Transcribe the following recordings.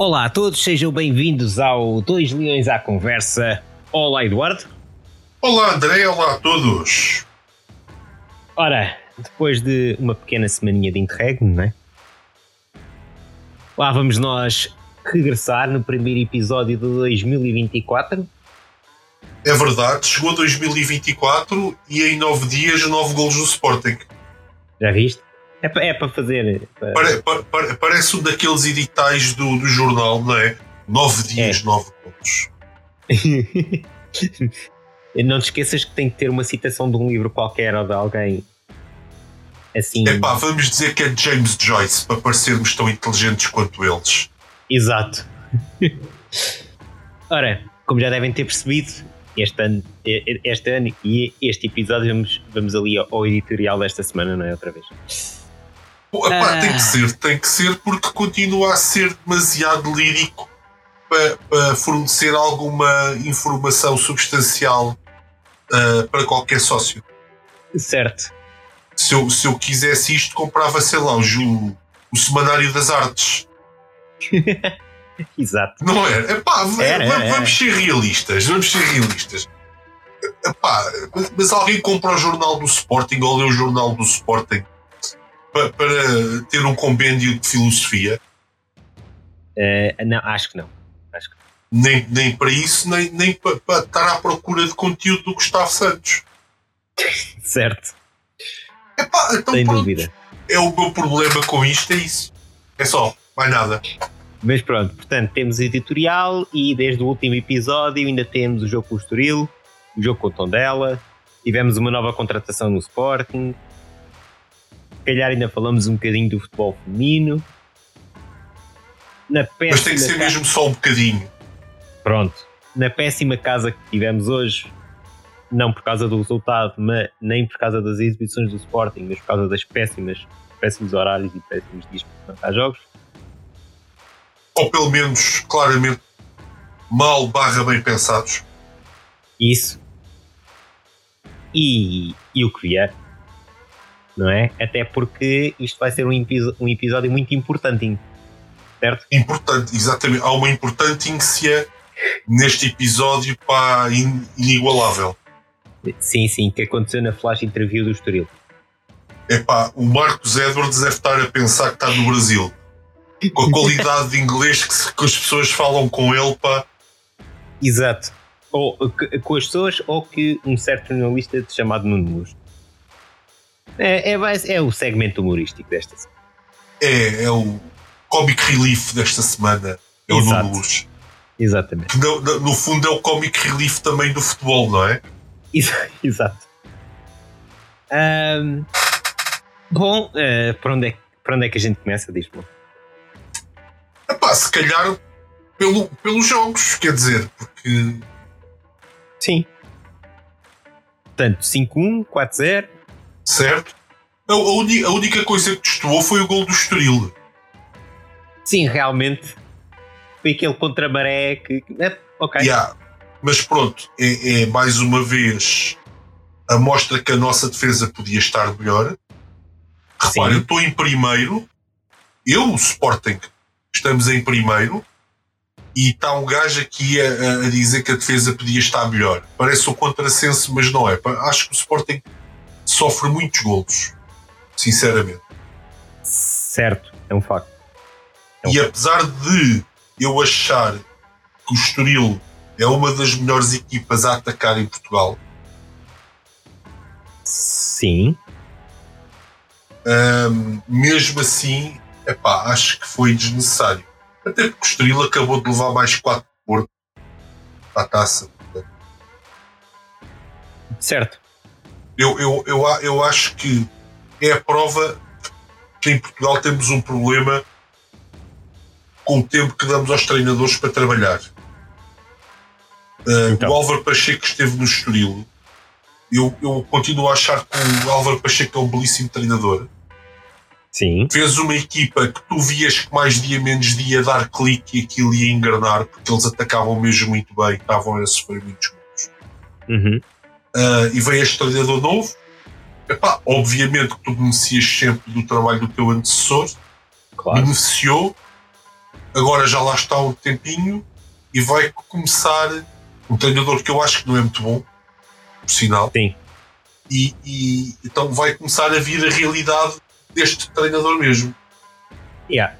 Olá a todos, sejam bem-vindos ao Dois Leões à Conversa. Olá, Eduardo. Olá, André. Olá a todos. Ora, depois de uma pequena semaninha de interregno, não é? Lá vamos nós regressar no primeiro episódio de 2024. É verdade, chegou 2024 e em nove dias nove golos do Sporting. Já viste? É para é pa fazer. Para... Pare, pare, parece um daqueles editais do, do jornal, não é? Nove dias, é. nove golos. não te esqueças que tem que ter uma citação de um livro qualquer ou de alguém assim. Epá, vamos dizer que é James Joyce para parecermos tão inteligentes quanto eles. Exato. Ora, como já devem ter percebido, este ano, este ano e este episódio vamos, vamos ali ao editorial desta semana, não é? Outra vez. Epá, ah. Tem que ser, tem que ser, porque continua a ser demasiado lírico para, para fornecer alguma informação substancial uh, para qualquer sócio. Certo. Se eu, se eu quisesse isto, comprava, sei lá, o, o Semanário das Artes. Exato. Não é? Epá, era, vamos, era. vamos ser realistas. Vamos ser realistas. Epá, mas alguém compra o jornal do Sporting ou lê o jornal do Sporting para, para ter um compêndio de filosofia? Uh, não, acho que não. Acho que Nem, nem para isso, nem, nem para, para estar à procura de conteúdo do Gustavo Santos. certo. Epá, então Sem pronto. dúvida. É o meu problema com isto, é isso. É só, mais nada. Mas pronto, portanto, temos editorial e desde o último episódio ainda temos o jogo com o Estoril, o jogo com o Tondela, tivemos uma nova contratação no Sporting, calhar ainda falamos um bocadinho do futebol feminino. Na Mas tem que ser mesmo só um bocadinho. Pronto. Na péssima casa que tivemos hoje, não por causa do resultado, mas nem por causa das exibições do Sporting, mas por causa das péssimas, péssimos horários e péssimos dias para comentar jogos ou pelo menos claramente mal barra bem pensados. Isso. E, e o que vier, não é? Até porque isto vai ser um, um episódio muito importante, certo? Importante, exatamente. Há uma importância neste episódio pá, in, inigualável. Sim, sim, que aconteceu na flash interview do Estoril. Epá, o Marcos Edwards deve estar a pensar que está no Brasil com a qualidade de inglês que, se, que, as pessoas falam com ele, pá. Exato. Ou com as pessoas, ou que um certo jornalista chamado Nuno Luz. É, é, é, o segmento humorístico desta semana. É, é o comic relief desta semana. É o Nuno Luz. Exatamente. No, no, fundo é o comic relief também do futebol, não é? Exato. Um, bom, uh, para, onde é, para onde é que a gente começa? Diz-me. Epá, se calhar pelo, pelos jogos, quer dizer, porque. Sim. Portanto, 5-1, 4-0. Certo. A, a, a, única coisa que destoou foi o gol do Estoril. Sim, realmente. Foi aquele contra maré que. É, ok. Yeah. Mas pronto, é, é, mais uma vez a mostra que a nossa defesa podia estar melhor. Repare, eu estou em primeiro. Eu, o Sporting, estamos em primeiro e está um gajo aqui a, a, dizer que a defesa podia estar melhor. Parece um contrassenso, mas não é. Acho que o Sporting sofre muitos golos, sinceramente. Certo, é um facto. É um e facto. apesar de eu achar que o Estoril é uma das melhores equipas a atacar em Portugal. Sim. Um, mesmo assim, epá, acho que foi desnecessário. Até porque o Estoril acabou de levar mais 4 Porto à taça. Certo. Eu, eu, eu, eu acho que é a prova que em Portugal temos um problema com o tempo que damos aos treinadores para trabalhar. Uh, então. O Álvaro Pacheco esteve no Estoril. Eu, eu continuo a achar que o Álvaro Pacheco é um belíssimo treinador. Sim. Fez uma equipa que tu vias que mais dia menos dia dar clique e aquilo ia enganar, porque eles atacavam mesmo muito bem, estavam a sofrer muitos gols. Uhum. Uh, e veio este treinador novo. Epá, obviamente que tu beneficias sempre do trabalho do teu antecessor, claro. beneficiou, agora já lá está um tempinho e vai começar um treinador que eu acho que não é muito bom, por sinal. Sim. E, e então vai começar a vir a realidade deste treinador mesmo. Yeah.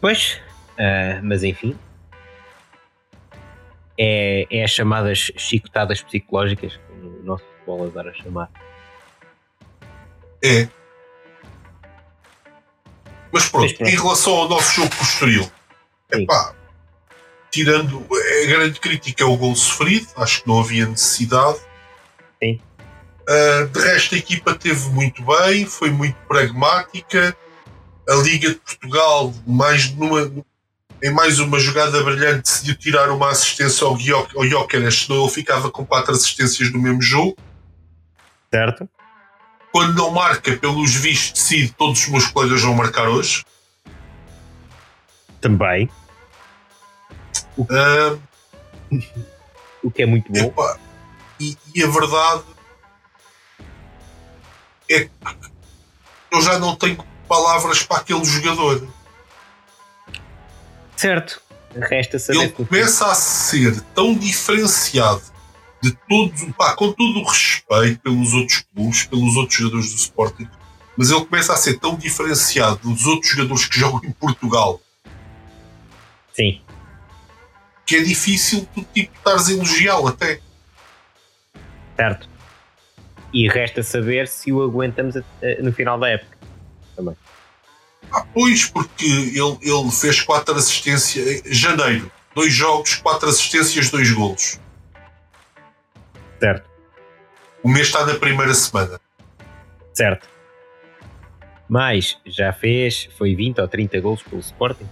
Pois, uh, mas enfim. É, é as chamadas chicotadas psicológicas, como o nosso futebol adora a chamar. É. Mas pronto, mas pronto, em relação ao nosso jogo posterior, epá, tirando a grande crítica é o gol sofrido, acho que não havia necessidade. Sim. Uh, de resto, a equipa teve muito bem, foi muito pragmática. A Liga de Portugal, mais numa, em mais uma jogada brilhante, decidiu tirar uma assistência ao, ao Jóqueres, senão ele ficava com quatro assistências no mesmo jogo. Certo. Quando não marca, pelos vistos, decide todos os meus colegas vão marcar hoje. Também. O, uh, o que é muito bom. E, e a verdade é que eu já não tenho palavras para aquele jogador. Certo. Resta saber. Ele começa a ser tão diferenciado de todos, pá, com todo o respeito pelos outros clubes, pelos outros jogadores do Sporting, mas ele começa a ser tão diferenciado dos outros jogadores que jogam em Portugal. Sim. Que é difícil tu tipo estares a elogiá-lo até. Certo. E resta saber se o aguentamos no final da época. Também. Ah, pois, porque ele, ele fez quatro assistências. Janeiro, dois jogos, quatro assistências, dois golos. Certo. O mês está na primeira semana. Certo. Mas já fez, foi 20 ou 30 gols pelo Sporting?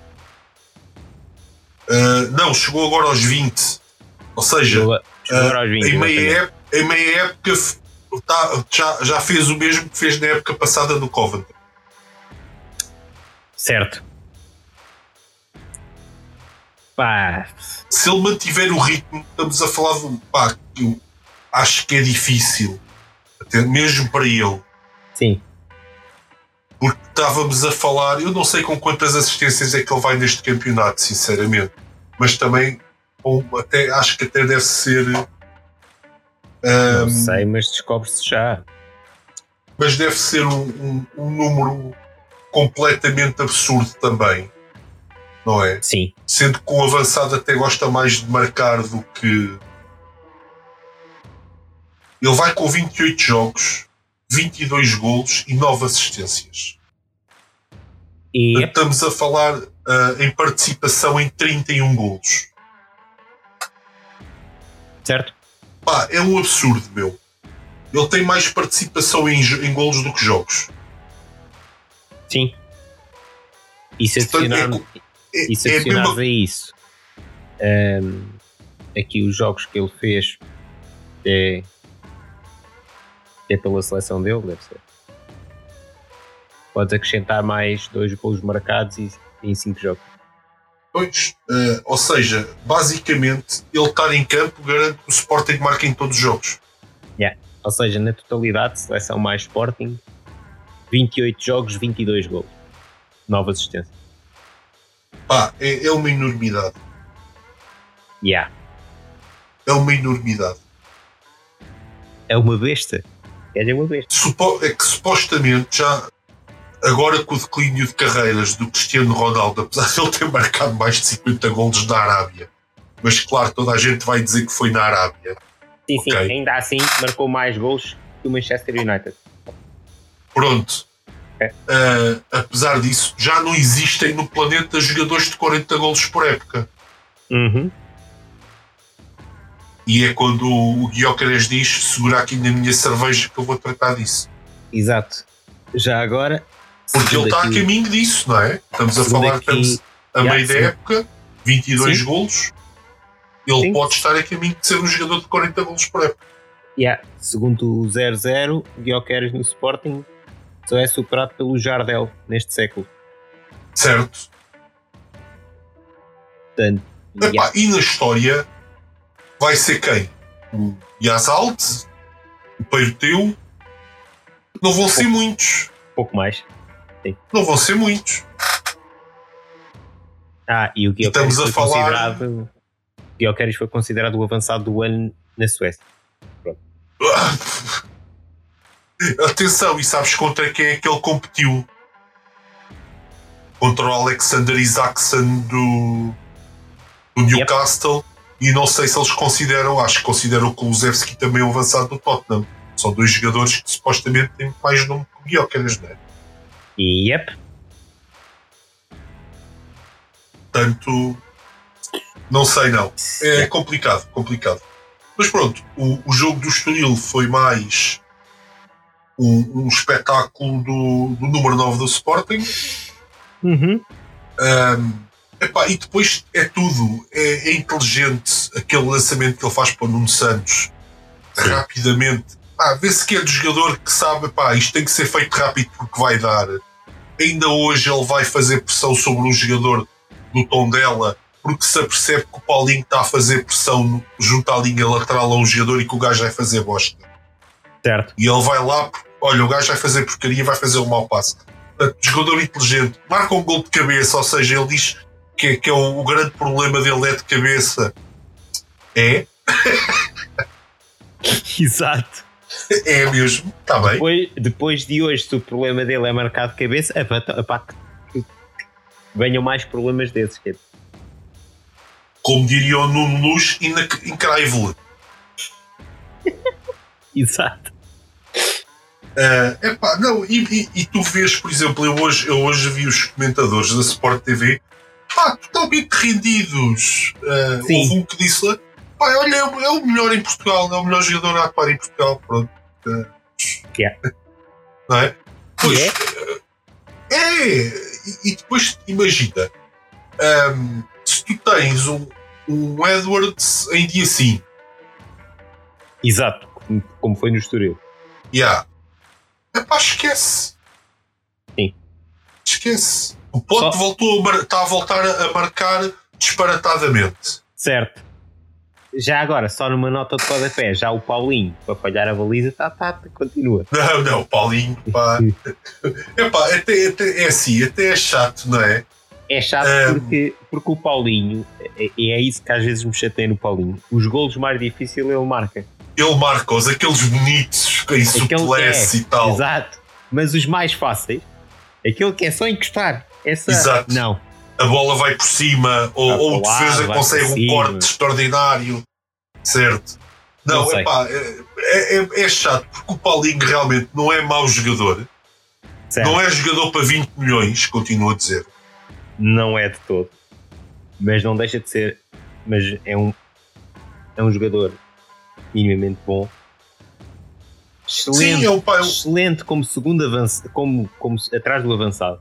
Uh, não, chegou agora aos 20. Ou seja, chegou, chegou uh, 20, em, meia época, em meia época tá, já, já fez o mesmo que fez na época passada no Coventry. Certo. Pá. Se ele mantiver o ritmo, estamos a falar de um pá que eu acho que é difícil, até mesmo para ele. Sim. Porque estávamos a falar, eu não sei com quantas assistências é que ele vai neste campeonato, sinceramente, mas também até, acho que até deve ser não um, sei, mas descobre-se já. Mas deve ser um, um, um, número completamente absurdo também, não é? Sim. Sendo que o avançado até gosta mais de marcar do que. Ele vai com 28 jogos, 22 golos e 9 assistências. E... Estamos a falar uh, em participação em 31 golos. Certo. Pá, é um absurdo, meu. Ele tem mais participação em, em golos do que jogos. Sim. E se adicionarmos, é, é, e se adicionarmos é a isso um, aqui os jogos que ele fez é, é pela seleção dele, deve ser. Podes acrescentar mais dois golos marcados e, em cinco jogos. Pois, uh, ou seja, basicamente, ele estar em campo garante que o Sporting marca em todos os jogos. Yeah. Ou seja, na totalidade, seleção mais Sporting, 28 jogos, 22 gols. Nova assistência. Pá, é, é uma enormidade. Yeah. É uma enormidade. É uma besta. É uma besta. Supo é que supostamente já agora com o declínio de carreiras do Cristiano Ronaldo, apesar de ele ter marcado mais de 50 golos na Arábia, mas claro, toda a gente vai dizer que foi na Arábia. Sim, okay. sim, ainda assim marcou mais gols que o Manchester United. Pronto. É. Uh, apesar disso, já não existem no planeta jogadores de 40 golos por época. Uhum. E é quando o Guiocares diz: segura aqui na minha cerveja que eu vou tratar disso. Exato. Já agora, porque ele está a caminho disso, não é? Estamos a falar, aqui, estamos a meio da época, 22 sim. golos. Ele sim. pode estar a caminho de ser um jogador de 40 golos por época. Yeah. Segundo o 0-0, Guioqueres no Sporting só é superado pelo Jardel neste século. Certo. Portanto, Epá, yeah. E na história vai ser quem? O Yazalt, o Peiroteu. Não vão ser muitos. Pouco mais. Sim. Não vão ser muitos. Ah, e o a foi falar- considerado. O Gyökeres foi considerado o avançado do ano na Suécia. Atenção, e sabes contra quem é que ele competiu? Contra o Alexander Isaacson do, do Newcastle. E não sei se eles consideram, acho que consideram o Kulusevski também um avançado do Tottenham. São dois jogadores que supostamente têm mais nome que o Gyökeres, não é? Yep, Portanto, não sei não. É complicado, complicado. Mas pronto, o, o jogo do Estoril foi mais um, um espetáculo do, do número 9 do Sporting. Uhum. Um, epá, e depois é tudo. É, é inteligente aquele lançamento que ele faz para o Nuno Santos Sim. rapidamente. Ah, Vê-se que é do jogador que sabe, epá, isto tem que ser feito rápido porque vai dar. Ainda hoje ele vai fazer pressão sobre o jogador do tom dela porque se apercebe que o Paulinho está a fazer pressão junto à linha lateral a um jogador e que o gajo vai fazer bosta. certo. E ele vai lá, olha, o gajo vai fazer porcaria, vai fazer um mau passe. Portanto, jogador inteligente, marca um gol de cabeça, ou seja, ele diz que, é- que é o, o grande problema dele é de cabeça. É, Exato. é mesmo, está bem. Depois, depois de hoje, se o problema dele é marcar de cabeça, epá, então, epá, que- venham mais problemas desses. que é- Como diria o Nuno Luz, incrível. Exato. Uh, epá, não, e, e- e tu vês, por exemplo, eu hoje, eu hoje vi os comentadores da Sport TV pá, totalmente rendidos. Uh, Sim. houve um que disse lá, pá, olha, é o, é o melhor em Portugal, é o melhor jogador a atuar em Portugal. Pronto. Uh, Que é. Não é? Pois, é? uh, é, e, e depois imagina, um, se tu tens um, um Edwards em dia sim, Exato. Como, como foi no Estoril. Yeah. Epá, esquece. Sim. Esquece. O Ponte Só- voltou a está a voltar a marcar disparatadamente. Certo. Já agora, só numa nota de rodapé, já o Paulinho, para falhar a baliza, tá, tá, continua. Não, não, Paulinho, pá. Epá, até, até, é assim, até é chato, não é? É chato É. porque, porque o Paulinho, é, é isso que às vezes me chateia no Paulinho, os golos mais difíceis ele marca. Ele marca-os, aqueles bonitos, em Aquele suplesse é, e tal. Exato. Mas os mais fáceis, aquele que é só encostar. Essa, Exato. Não. A bola vai por cima, ou, ou o defesa consegue um cima. corte extraordinário. Certo? Não, Não epá, é, é, é chato, porque o Paulinho realmente não é mau jogador. Certo. Não é jogador para 20 milhões, continuo a dizer. Não é de todo. Mas não deixa de ser. Mas é um. É um jogador minimamente bom. Excelente. Sim, um pai. Excelente como segundo avançado. Como, como atrás do avançado.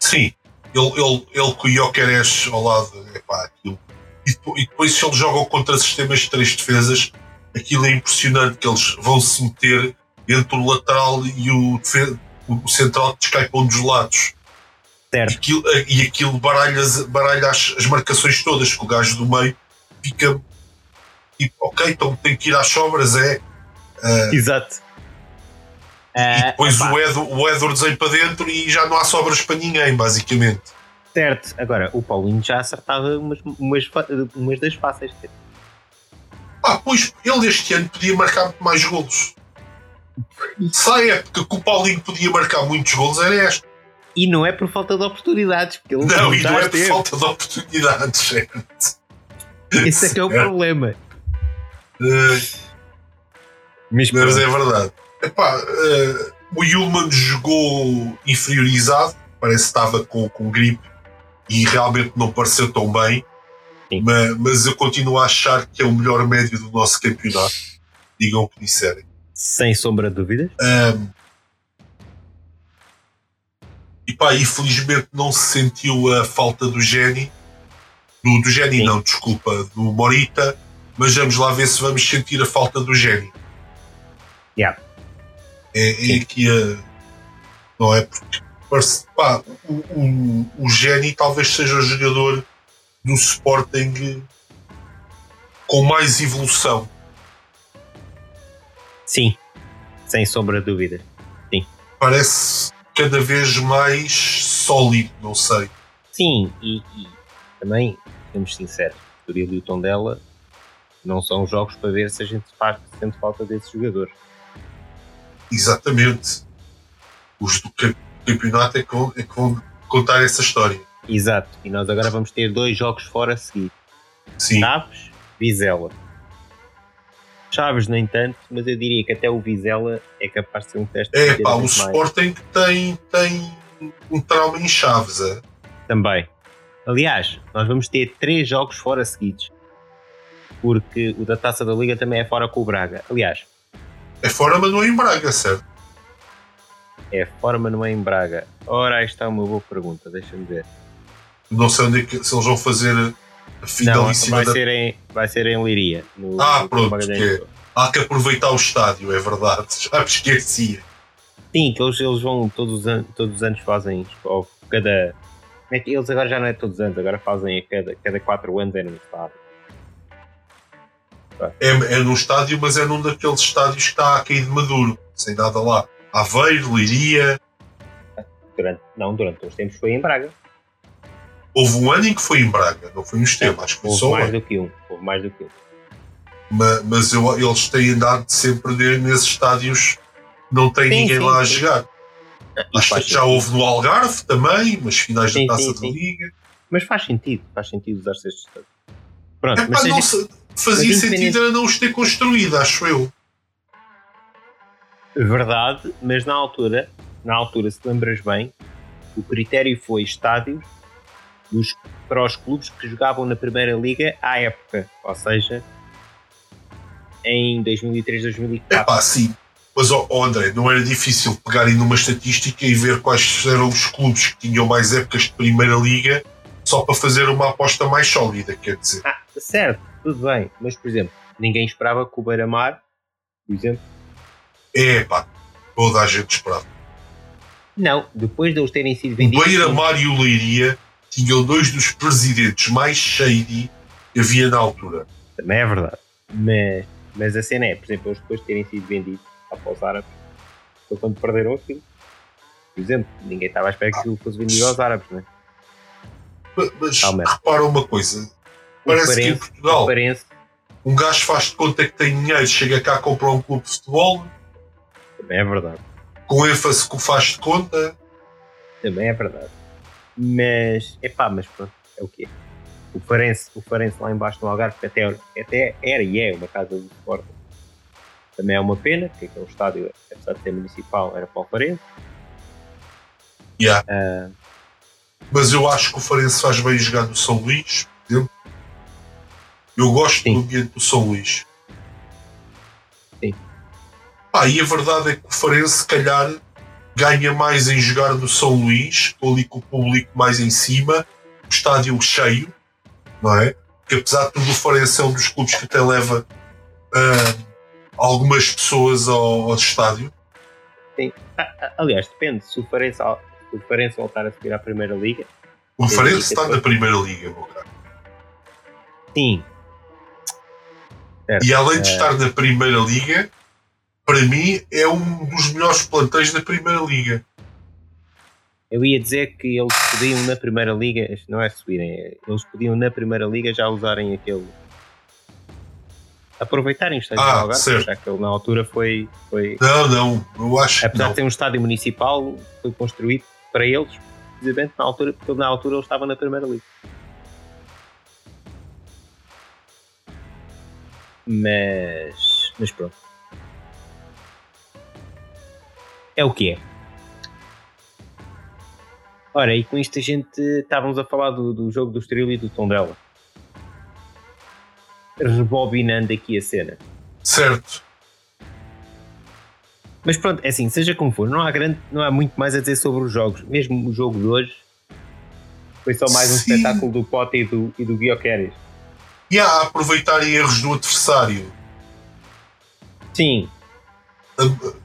Sim, ele, ele, ele com o Jokeres ao lado, epá, aquilo. E, e depois, se eles jogam contra sistemas de três defesas, aquilo é impressionante que eles vão se meter entre o lateral e o, o central que descai para um dos lados. E Certo. aquilo, e aquilo baralha, baralha as, as marcações todas, que o gajo do meio fica tipo, ok, então tem que ir às sobras, é. Ah, Exato. e Ah, depois o, Ed, o Edwards vem para dentro e já não há sobras para ninguém, basicamente. Certo. Agora, o Paulinho já acertava umas, umas, umas das fáceis. Ah, pois ele este ano podia marcar muito mais golos. Se a época que o Paulinho podia marcar muitos golos era esta. E não é por falta de oportunidades. Porque ele Não, e já não é por falta de oportunidades, certo? Esse é que é o problema. Eh, Mas, Mas é verdade. Epá, eh, o Yulman jogou inferiorizado, parece que estava com, com gripe e realmente não pareceu tão bem. Mas, mas eu continuo a achar que é o melhor médio do nosso campeonato. Digam o que disserem. sem sombra de dúvidas. Ahm, e pá, infelizmente não se sentiu a falta do Geni. Do, do Sim. não, desculpa, do Morita. Mas vamos lá ver se vamos sentir a falta do Geni. Yeah. É, é Sim. aqui a. Não é? Porque parece, pá, o, o, o Geni talvez seja o jogador do Sporting com mais evolução. Sim, sem sombra de dúvidas. Parece, cada vez mais sólido, não sei. Sim, e, e também, sejamos sinceros, e o Tondela não são jogos para ver se a gente faz, sente falta desses jogadores. Exatamente. Os do campeonato é que, vão, é que vão contar essa história. Exato, e nós agora vamos ter dois jogos fora a seguir. Sim. Chaves, Vizela. Chaves nem tanto, mas eu diria que até o Vizela é capaz de ser um teste. É pá, o Sporting tem, tem um trauma em Chaves. É? Também. Aliás, nós vamos ter três jogos fora seguidos. Porque o da Taça da Liga também é fora com o Braga. Aliás. É fora, mas não é em Braga, certo? É fora, mas não é em Braga. Ora, aí está uma boa pergunta, deixa-me ver. Não sei onde é que, se eles vão fazer a finalíssima. Não, vai, da... ser em, vai ser em Liria. No, ah, no pronto, porque há que aproveitar o estádio, é verdade. Já me esquecia. Sim, que eles, eles vão todos os, anos, todos os anos fazem ou cada. É eles agora já não é todos os anos, agora fazem a cada, cada quatro anos é no estádio. É, é num estádio, mas é num daqueles estádios que está a cair de maduro, sem nada lá. Aveiro, Liria. Durante, não, durante uns tempos foi em Braga. Houve um ano em que foi em Braga, não foi no Estelo, acho que foi Houve só mais um. do que um. Houve mais do que um. Mas, mas eu, eles têm andado sempre nesses estádios, não tem sim, ninguém sim, lá a sim. jogar. Acho que já houve no Algarve também, mas finais da taça da Liga. Mas faz sentido, faz sentido usar-se estes estádios. Pronto, é, mas pá, seja, fazia mas sentido era não os ter construído, acho eu. Verdade, mas na altura, na altura, se lembras bem, o critério foi estádios dos, para os clubes que jogavam na Primeira Liga à época, ou seja, em 2003, 2004. É pá, sim. Mas, oh, André, não era difícil pegarem numa estatística e ver quais eram os clubes que tinham mais épocas de Primeira Liga só para fazer uma aposta mais sólida, quer dizer. Ah, certo, tudo bem. Mas, por exemplo, ninguém esperava que o Beira-Mar, por exemplo... É pá, toda a gente esperava. Não, depois de eles terem sido vendidos... O Beira-Mar e o Leiria tinham dois dos presidentes mais shady que havia na altura. Também é verdade. Mas, mas a cena é, por exemplo, eles depois de terem sido vendidos após árabes, foi quando perderam aquilo. Por exemplo, ninguém estava à espera que aquilo fosse vendido aos árabes, não é? Mas, mas repara uma coisa: parece que em Portugal um gajo faz de conta que tem dinheiro, chega cá a comprar um clube de futebol. Também é verdade. Com ênfase que o faz de conta. Também é verdade. Mas, é pá, mas pronto, é o quê? O Farense, o Farense lá embaixo no Algarve, até, até era e é uma casa do Sport. Também é uma pena, porque aquele estádio, apesar de ser municipal, era para o Farense. Yeah. Uh, Mas eu acho que o Farense faz bem jogar no São Luís. Eu gosto Sim. do ambiente do São Luís. Sim. Ah, e a verdade é que o Farense, se calhar, ganha mais em jogar no São Luís, ali com o público mais em cima, o estádio cheio, não é? Que apesar de tudo, o Farense é um dos clubes que até leva uh, algumas pessoas ao, ao estádio. Sim. Aliás, depende. Se o Farense, se o Farense voltar a subir à Primeira Liga. O Farense está na Primeira Liga, meu caro. Sim. Certo. E além de estar na Primeira Liga, para mim, é um dos melhores plantéis da Primeira Liga. Eu ia dizer que eles podiam na Primeira Liga, não é subirem, eles podiam na Primeira Liga já usarem aquele. aproveitarem o estádio ah, Algarve, já que ele na altura foi, foi. Não, não, eu acho Apesar não. de ter um estádio municipal, foi construído para eles, precisamente na altura, porque na altura eles estavam na Primeira Liga. Mas. Mas pronto é o que é. Ora, e com isto a gente estávamos a falar do, do jogo do Estoril e do Tondela. Rebobinando aqui a cena. Certo. Mas pronto, é assim, seja como for, não há, grande, não há muito mais a dizer sobre os jogos. Mesmo o jogo de hoje foi só mais um Sim. espetáculo do Pote e do, e do Guioqueres. E há a aproveitar erros do adversário. Sim,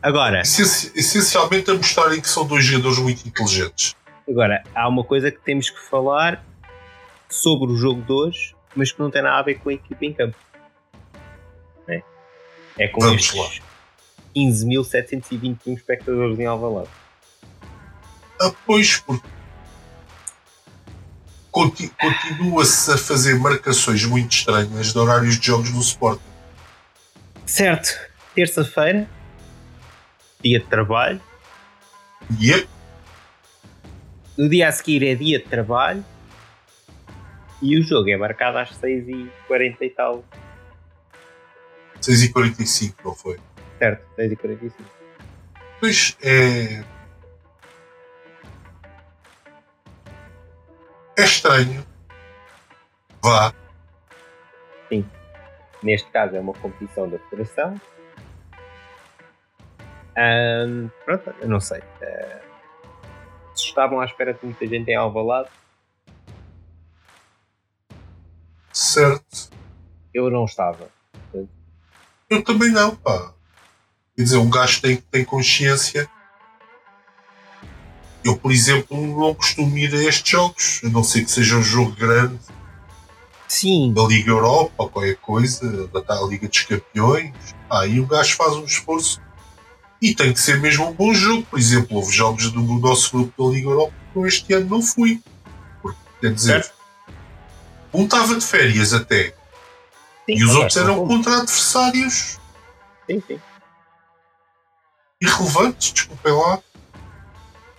Agora, essencialmente a mostrarem que são dois jogadores muito inteligentes. Agora, há uma coisa que temos que falar sobre o jogo de hoje, mas que não tem nada a ver com a equipa em campo. É, é com Vamos estes 15.721 espectadores em Alvalade. Ah, pois, porque continua-se a fazer marcações muito estranhas de horários de jogos no Sport. Certo. Terça-feira, dia de trabalho. Yep. No dia a seguir é dia de trabalho. E o jogo é marcado às 6h40 e tal. 6h45, não foi? Certo, 6h45. Pois é. É estranho. Vá. Sim. Neste caso é uma competição da Federação. Um, pronto, eu não sei. Uh, se estavam à espera de muita gente em Alvalade. Certo. Eu não estava. Eu também não, pá. Quer dizer, um gajo tem, tem consciência eu, por exemplo, não costumo ir a estes jogos, a não ser que seja um jogo grande. Sim. Da Liga Europa ou qualquer coisa, da Liga dos Campeões. Aí o gajo faz um esforço. E tem que ser mesmo um bom jogo. Por exemplo, houve jogos do nosso grupo da Liga Europa que este ano não fui. Porque, quer dizer, certo. um estava de férias até. Sim, e os outros eram contra adversários. Sim, sim. Irrelevantes, desculpem lá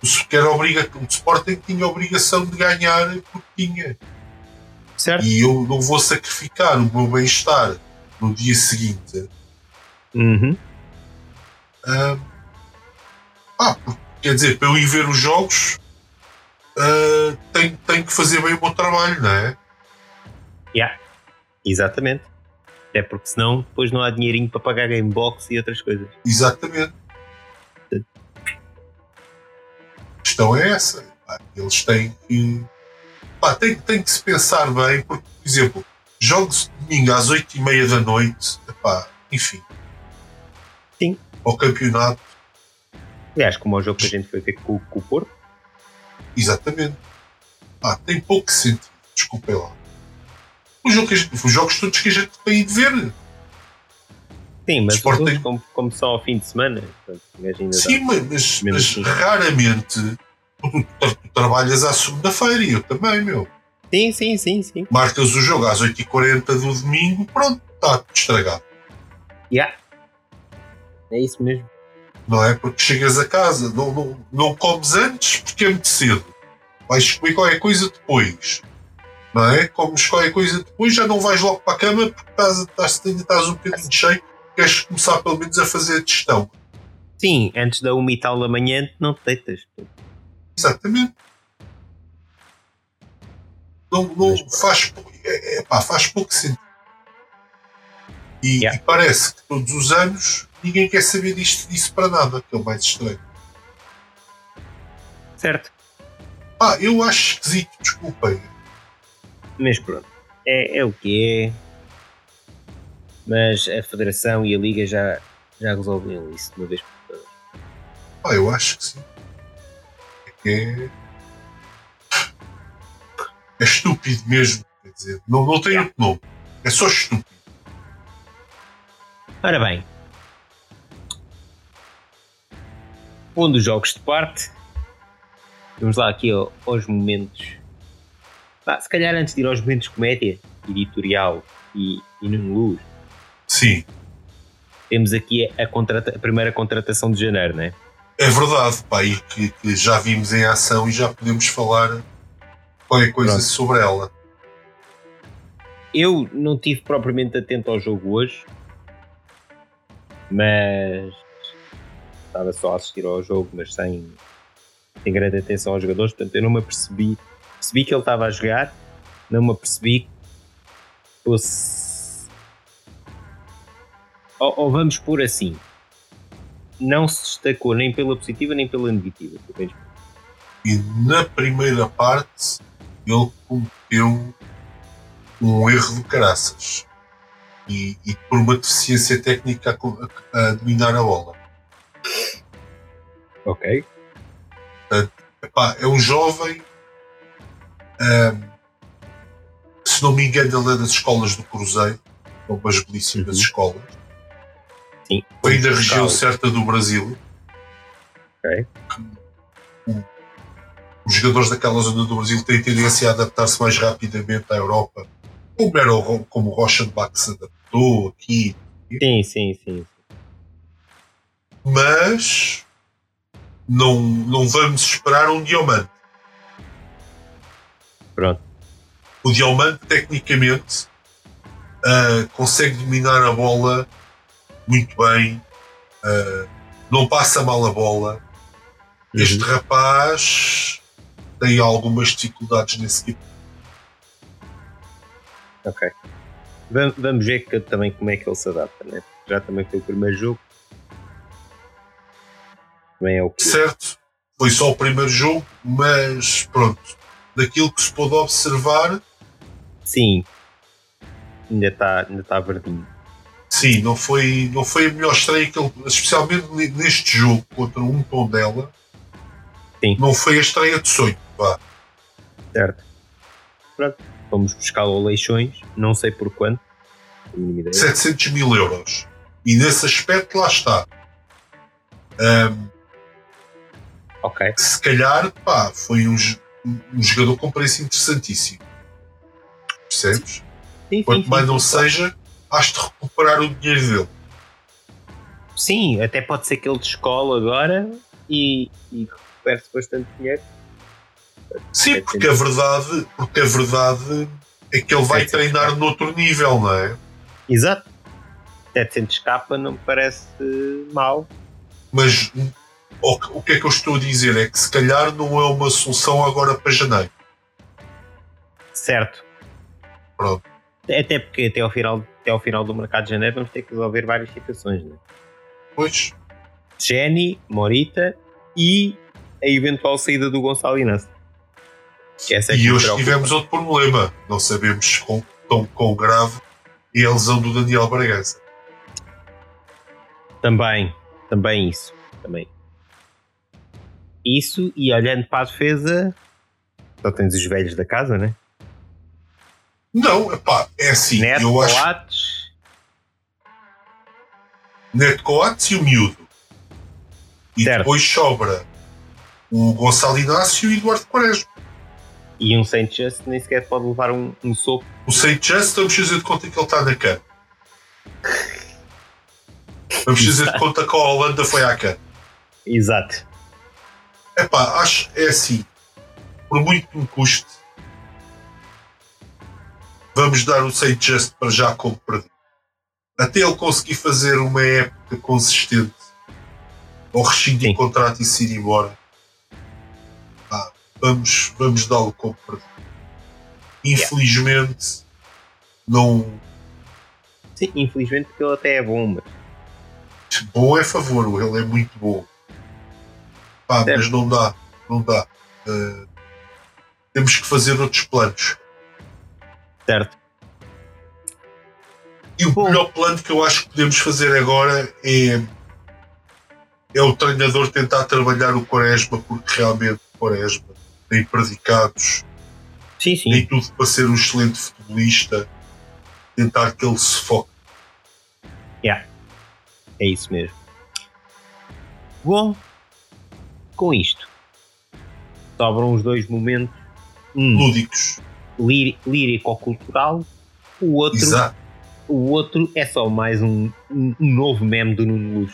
que era obriga o Sporting tinha a obrigação de ganhar porque tinha. Certo. E eu não vou sacrificar o meu bem-estar no dia seguinte. Uhum. Uh, ah, quer dizer, para eu ir ver os jogos, uh, tenho, tenho que fazer bem o meu trabalho, não é? Yeah. Exatamente. Até porque senão depois não há dinheirinho para pagar gamebox e outras coisas. Exatamente questão é essa. Eles têm que. Pá, tem, tem que se pensar bem, porque, por exemplo, jogos de domingo às 8 e meia da noite, epá, enfim. Sim. Ao campeonato. Aliás, como o jogo que a gente foi ver com, com o Porto. Exatamente. Pá, tem pouco sentido, desculpem lá. Os jogos, gente, os jogos todos que a gente tem de ver. Sim, mas Sporting... como, como são ao fim de semana. Portanto, Sim, mas, mas, mas assim. raramente trabalhas à segunda-feira e eu também, meu. Sim, sim, sim, sim. Marcas o jogo às 8h40 do domingo, pronto, está estragado. Yeah. É isso mesmo. Não é? Porque chegas a casa, não, não, não comes antes porque é muito cedo. Vais comer qualquer coisa depois. Não é? Comes qualquer coisa depois, já não vais logo para a cama porque estás, estás, ainda estás um bocadinho cheio queres começar pelo menos a fazer a gestão. Sim, antes da uma e tal da manhã não te deitas. Exatamente. Não, não faz, é, é, pá, faz pouco sentido. E, yeah. e, parece que todos os anos ninguém quer saber disto, disso para nada, que é o mais estranho. Certo. Ah, eu acho esquisito, desculpem. Mas pronto, é, é o que é mas a Federação e a Liga já, já resolveram isso de uma vez por todas. Ah, eu acho que sim. É, é estúpido mesmo. Quer dizer, não, não tem outro nome. É só estúpido. Ora bem. Um dos jogos de parte. Vamos lá aqui aos momentos. Ah, se calhar antes de ir aos momentos de comédia, editorial e, e no luz, Sim. Temos aqui a, a primeira contratação de janeiro, não é? É verdade, pá, e que, que, já vimos em ação e já podemos falar qualquer coisa Pronto. sobre ela. Eu não tive propriamente atento ao jogo hoje, mas estava só a assistir ao jogo, mas sem, sem grande atenção aos jogadores, portanto eu não me apercebi. Percebi que ele estava a jogar, não me apercebi que fosse ou, ou, vamos por assim, não se destacou nem pela positiva nem pela negativa. E na primeira parte ele cometeu um erro de caraças e, e por uma deficiência técnica a, a, dominar a bola. Ok. epá, é um jovem. Um, se não me engano, ele é das escolas do Cruzeiro, umas belíssimas uhum. escolas. Sim. Foi da região certa do Brasil. Ok. os jogadores daquela zona do Brasil têm tendência a adaptar-se mais rapidamente à Europa, como era o, como o Rochenbach se adaptou aqui. Sim, sim, sim. Mas não, não vamos esperar um diamante. Pronto. O diamante, tecnicamente, uh, consegue dominar a bola muito bem, uh, não passa mal a bola. Uhum. Este rapaz tem algumas dificuldades nesse tipo. Ok. Vamos ver que, também como é que ele se adapta, né? Já também foi o primeiro jogo. Também é o que... Certo, foi só o primeiro jogo, mas pronto, daquilo que se pôde observar. Sim, ainda está ainda tá verdinho. Sim, não foi, não foi a melhor estreia que ele, especialmente neste jogo contra um tom dela. Sim. Não foi a estreia de sonho, vá. Certo. Pronto, vamos buscá-lo a Leixões, não sei por quanto. 700 mil euros. E nesse aspecto lá está. Um, ok. Se calhar, pá, foi um, um jogador com preço interessantíssimo. Percebes? Sim, Quanto sim, mais sim, não seja, has de recuperar o dinheiro dele. Sim, até pode ser que ele descola agora e, e recupere-se bastante dinheiro. Sim, porque a verdade, porque a verdade é que ele vai treinar noutro nível, não é? Exato. 700 capa não me parece mal. Mas o, o que é que eu estou a dizer é que se calhar não é uma solução agora para janeiro. Certo. Pronto. Até porque até ao final, até ao final do mercado de janeiro vamos ter que resolver várias situações, não é? Pois. Jenny, Morita e a eventual saída do Gonçalo Inácio. É e hoje tivemos outro problema. Não sabemos com, tão quão grave é a lesão do Daniel Bragança. Também, também isso. Também. Isso, e olhando para a defesa, só tens os velhos da casa, né? Não, epá, é assim. Neto, eu acho... Coates. Neto Coates e o miúdo. E certo. depois sobra o Gonçalo Inácio e o Eduardo Quaresma. E um Saint Just nem sequer pode levar um, um soco. O Saint Just, estamos a fazer de conta que ele está na cana. Vamos fazer de conta que a Holanda foi à cana. Exato. É pá, acho é assim. Por muito que me custe, vamos dar o Saint Just para já como perdido. Até ele conseguir fazer uma época consistente ou rescindir o contrato e se ir embora, ah, vamos, vamos dá-lo como perdido. Infelizmente, yeah. não. Sim, infelizmente porque ele até é bom, mas. Bom é favor, ele é muito bom. Pá, mas não dá, não dá. Uh, temos que fazer outros planos. Certo. E o Bom. melhor plano que eu acho que podemos fazer agora é, é o treinador tentar trabalhar o Quaresma, porque realmente o Quaresma tem predicados, sim, sim. tem tudo para ser um excelente futebolista, tentar que ele se foque. Yeah. É isso mesmo. Bom, com isto, sobram os dois momentos um, lúdicos lírico-cultural, o outro, Exato. o outro é só mais um, um, um novo meme do Nuno Luz.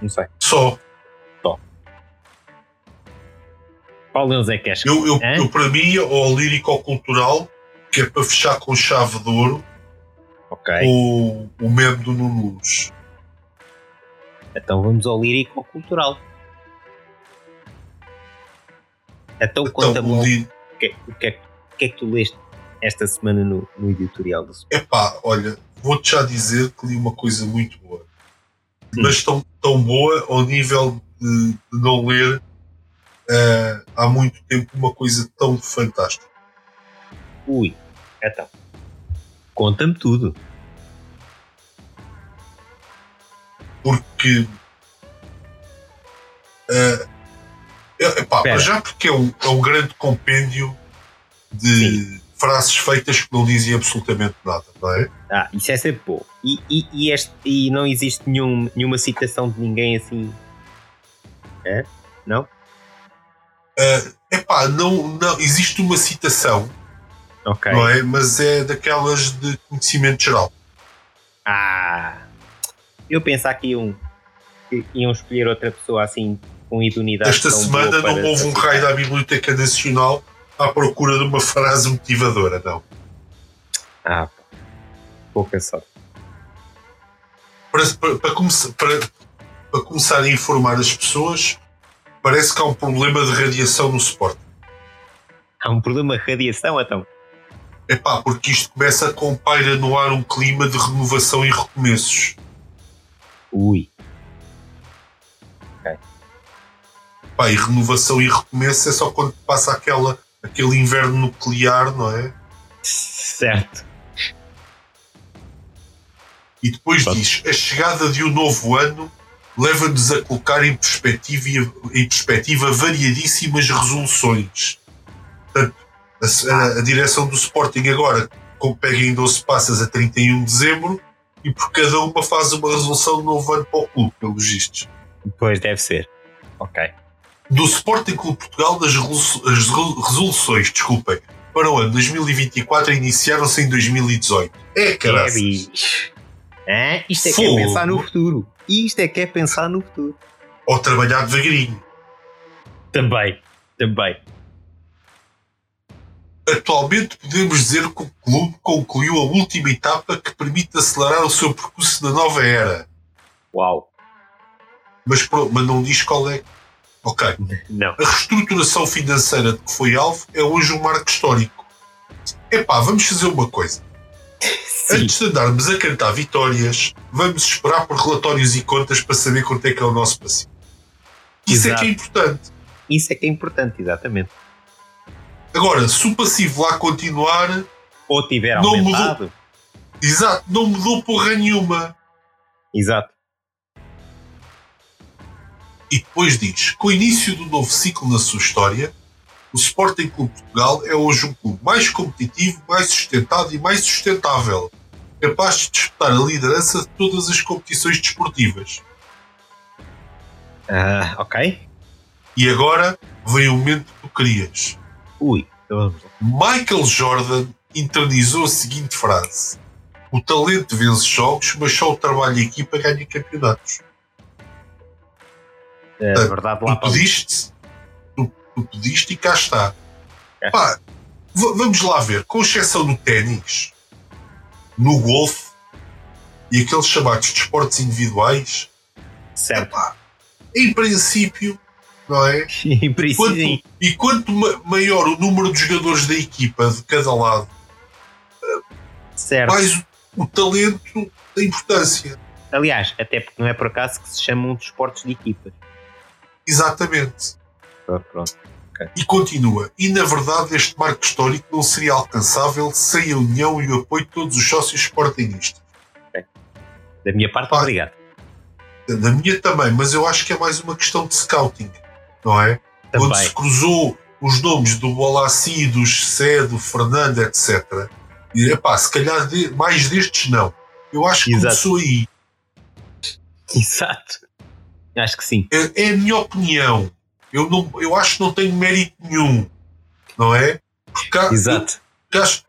Não sei. Só. Só. Qual deles é que és? Eu, eu, eu, para mim, o lírico-cultural, que é para fechar com chave de ouro, okay. o, o meme do Nuno Luz. Então vamos ao lírico-cultural. Então, então conta-me o, o, que, o, que é, o que é que tu leste esta semana no, no editorial do É Epá, olha, vou-te já dizer que li uma coisa muito boa. Hum. Mas tão, tão boa ao nível de, de não ler uh, há muito tempo uma coisa tão fantástica. Ui, então. Conta-me tudo. Porque. Uh, epá, já porque é um, é um grande compêndio de Sim. frases feitas que não dizem absolutamente nada, não é? Ah, isso é sempre bom. E, e, e, este, e não existe nenhum, nenhuma citação de ninguém assim. É? Não? Uh, epá, não, não, existe uma citação, Ok. não é? Mas é daquelas de conhecimento geral. Ah, eu pensava que iam, que iam escolher outra pessoa assim com idoneidade. Esta semana não houve um raio da Biblioteca Nacional à procura de uma frase motivadora, não. Ah, pá. pouca sorte. Para, para, para começar, para, para começar a informar as pessoas, parece que há um problema de radiação no suporte. Há um problema de radiação, então. Epá, porque isto começa com paira no ar um clima de renovação e recomeços. Ui. Pá, e renovação e recomeço é só quando passa aquela, aquele inverno nuclear, não é? Certo. E depois Pronto. diz: a chegada de um novo ano leva-nos a colocar em perspectiva, em perspectiva variadíssimas resoluções. Portanto, a, a- a direção do Sporting agora pega em 12 passas a 31 de dezembro e por cada uma faz uma resolução de novo ano para o clube, pelos vistos. Pois deve ser. Ok. Do Sporting Clube Portugal, das resolu- as resolu- resoluções, desculpem, para o ano 2024 iniciaram-se em 2018. É, É, caralho. bicho. Hã? Isto é que é Fogo. pensar no futuro. Isto é que é pensar no futuro. Ou trabalhar devagarinho. Também. Também. Atualmente podemos dizer que o clube concluiu a última etapa que permite acelerar o seu percurso na nova era. Uau. Mas, mas não diz qual é. Ok. Não. A reestruturação financeira de que foi alvo é hoje um marco histórico. Epá, vamos fazer uma coisa. Sim. Antes de andarmos a cantar vitórias, vamos esperar por relatórios e contas para saber quanto é que é o nosso passivo. Isso é Exato. que é importante. Isso é que é importante, exatamente. Agora, se o passivo lá continuar, Ou tiver Não aumentado. exato, não mudou porra nenhuma. Exato. E depois diz: com o início do novo ciclo na sua história, o Sporting Clube Portugal é hoje um clube mais competitivo, mais sustentado e mais sustentável, capaz de disputar a liderança de todas as competições desportivas. Ah, ok. E agora vem o momento que tu querias. Ui. Vamos lá. Michael Jordan internizou a seguinte frase: O talento vence jogos, mas só o trabalho em equipa ganha campeonatos. É Ah, verdade lá tu pediste, tu, tu pediste e cá está. É. Pá, vamos lá ver, com exceção do ténis, no golfe e aqueles chamados desportos individuais, Certo. epá, em princípio, não é? Em princípio, Quanto- e quanto ma- maior o número de jogadores da equipa de cada lado, certo. mais o, o talento da importância. Aliás, até porque não é por acaso que se chamam de esportes de equipas. Exatamente. Pronto, pronto. E continua. E na verdade, este marco histórico não seria alcançável sem a união e o apoio de todos os sócios sportingistas. Da minha parte, Pá. obrigado. Da minha também, mas eu acho que é mais uma questão de scouting, não é? Quando Também. se cruzou os nomes do Bolassi, do Chessé, do Fernando, etc. E epá, se calhar de- mais destes não. Eu acho que Exato. começou aí. Exato. Acho que sim. É, é a minha opinião. Eu, não, eu acho que não tenho mérito nenhum, não é? Porque há- Exato. eu acho-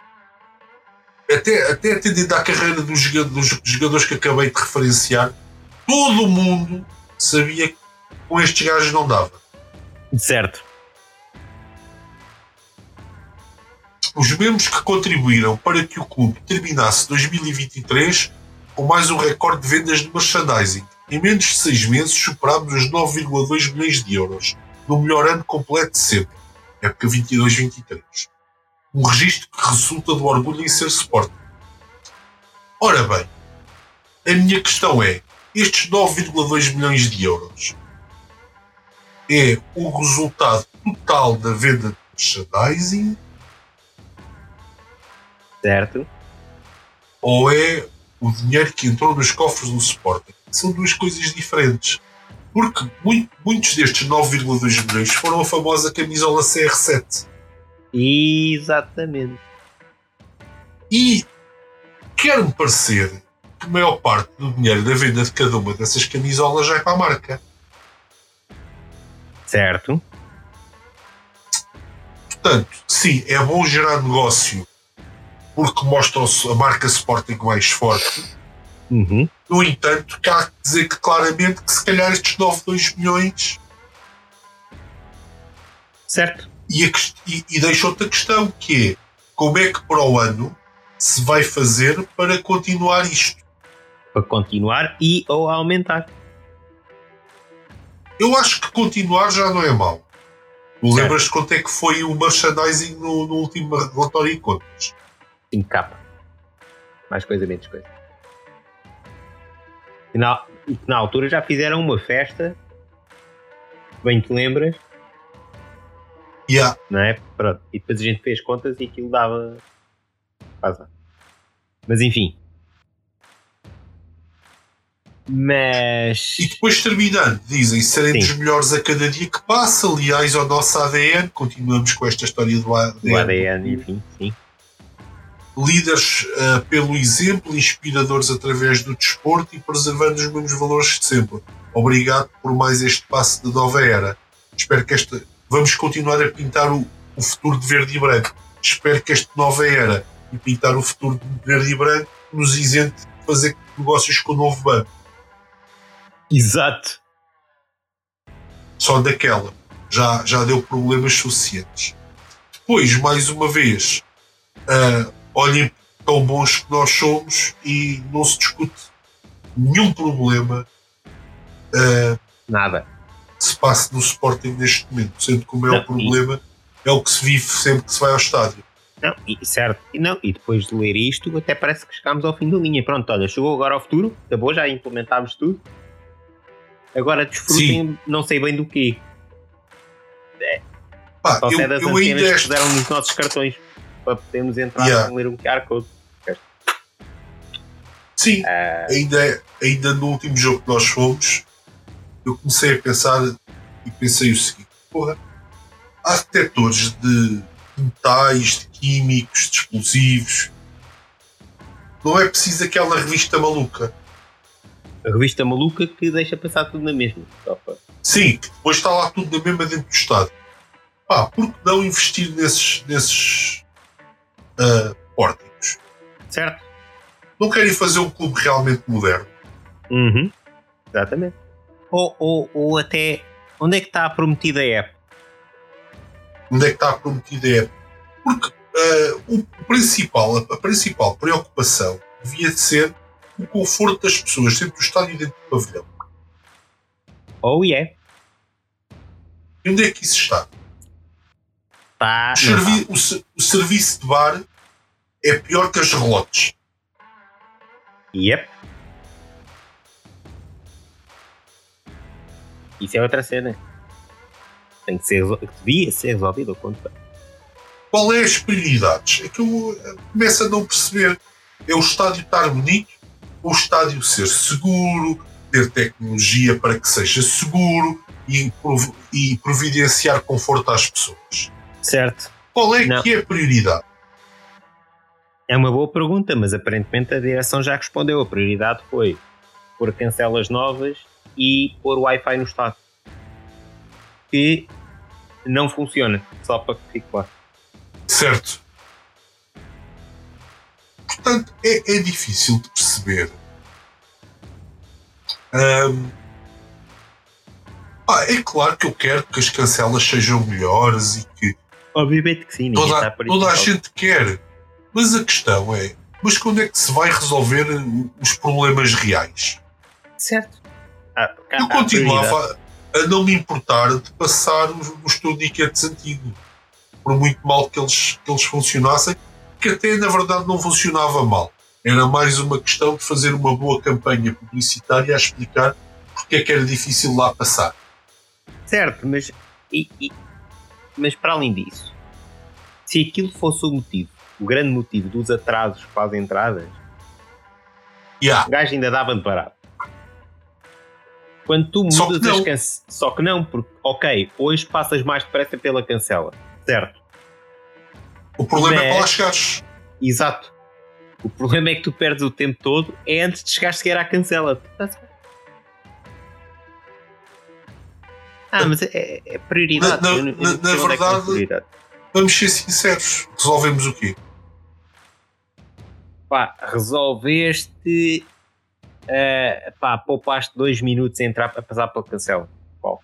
até, até atendendo à carreira dos joga- dos jogadores que acabei de referenciar, todo mundo sabia que com estes gajos não dava. Certo. Os membros que contribuíram para que o clube terminasse 2023 com mais um recorde de vendas de merchandising. Em menos de seis meses superámos os 9,2 milhões de euros, no melhor ano completo de sempre, época 22-23. Um registro que resulta do orgulho em ser Sporting. Ora bem, a minha questão é: estes 9,2 milhões de euros é o resultado total da venda de merchandising Certo. ou é o dinheiro que entrou nos cofres do Sporting? São duas coisas diferentes. Porque muito- muitos destes 9,2 milhões foram a famosa camisola CR7. Exatamente. E quer-me parecer que a maior parte do dinheiro da venda de cada uma dessas camisolas já é para a marca. Certo. Portanto, sim, é bom gerar negócio porque mostra a marca Sporting mais forte. Uhum. No entanto, cá dizer que claramente que se calhar estes 9, 2 milhões. Certo. E, a, e, e deixa outra questão que é como é que para o ano se vai fazer para continuar isto? Para continuar e ou aumentar. Eu acho que continuar já não é mau. Lembras-te quanto é que foi o merchandising no, no último relatório de contas? 5K. Mais coisa, menos coisa. E na, na altura já fizeram uma festa. Bem te lembras? Yeah. Não é? Pronto. E depois a gente fez contas e aquilo dava. Quase nada. Mas enfim. Mas. E depois terminando, dizem seremos os melhores a cada dia que passa, aliás ao nosso ADN, continuamos com esta história do ADN. Do ADN, enfim, sim. Líderes uh, pelo exemplo, inspiradores através do desporto e preservando os mesmos valores de sempre. Obrigado por mais este passo de nova era. Espero que esta. Vamos continuar a pintar o, o futuro de verde e branco. Espero que esta nova era e pintar o futuro de verde e branco nos isente de fazer negócios com o novo banco. Exato. Só daquela. Já, já deu problemas suficientes. Depois, mais uma vez, uh, olhem tão bons que nós somos e não se discute nenhum problema. Uh, Nada. Se passa no Sporting neste momento, sendo que o maior não, problema e... é o que se vive sempre que se vai ao estádio. Não, e, certo, e, não, e depois de ler isto, até parece que chegámos ao fim da linha. Pronto, olha, chegou agora ao futuro, acabou, já implementámos tudo. Agora desfrutem, Sim. não sei bem do quê. É. Pá, Só eu, é das eu antenas que puseram nos nossos cartões para podermos entrar yeah. e ler um QR Code. Sim, uh... ainda, ainda no último jogo que nós fomos, eu comecei a pensar e pensei o seguinte: porra, há detectores de metais, de químicos, de explosivos. Não é preciso aquela revista maluca a revista maluca que deixa passar tudo na mesma. Sim, depois está lá tudo na mesma dentro do Estado. Pá, por que não investir nesses, nesses uh, pórticos? Certo. Não querem fazer um clube realmente moderno? Uhum. Exatamente. Ou, ou, ou até onde é que está a prometida a app? Onde é que está a prometida a app? Porque uh, o principal, a principal preocupação devia ser o conforto das pessoas dentro do estádio e dentro do pavilhão. Oh yeah. E onde é que isso está? O, servi o, o, serviço de bar é pior que as relotes. Yep. Isso é outra cena. Tem que ser, devia ser resolvido o quanto Qual é as prioridades? É que eu eh, começo a não perceber. É o estádio estar bonito o estádio ser seguro, ter tecnologia para que seja seguro e providenciar conforto às pessoas. Certo. Qual é Não. que é a prioridade? É uma boa pergunta, mas aparentemente a direção já respondeu. A prioridade foi pôr cancelas novas e pôr Wi-Fi no estado. Que não funciona, só para que fique claro. Certo. Portanto, é, é difícil de perceber. Um, ah, é claro que eu quero que as cancelas sejam melhores e que. Obviamente que sim, toda, toda a gente quer. Mas a questão é: mas quando é que se vai resolver os problemas reais? Certo. Ah, eu continuava a, a não me importar de passar os, os tourniquetes antigos. Por muito mal que eles, que eles funcionassem, que até na verdade não funcionava mal. Era mais uma questão de fazer uma boa campanha publicitária a explicar porque é que era difícil lá passar. Certo, mas, e, e, mas para além disso, se aquilo fosse o motivo, o grande motivo dos atrasos para as entradas, yeah. o gajo ainda dava de parar. Quando tu mudas as cancelas. Só que não, porque, ok, hoje passas mais depressa pela cancela, certo? O problema Mas... é para lá chegares. Exato. O problema é que tu perdes o tempo todo é antes de chegar sequer à cancela. Ah, mas é, é prioridade. Na, na, na, na verdade, prioridade. vamos ser sinceros, resolvemos o quê? Pá, resolveste. Uh, pá, poupaste dois minutos a entrar a passar pelo cancelo. Qual?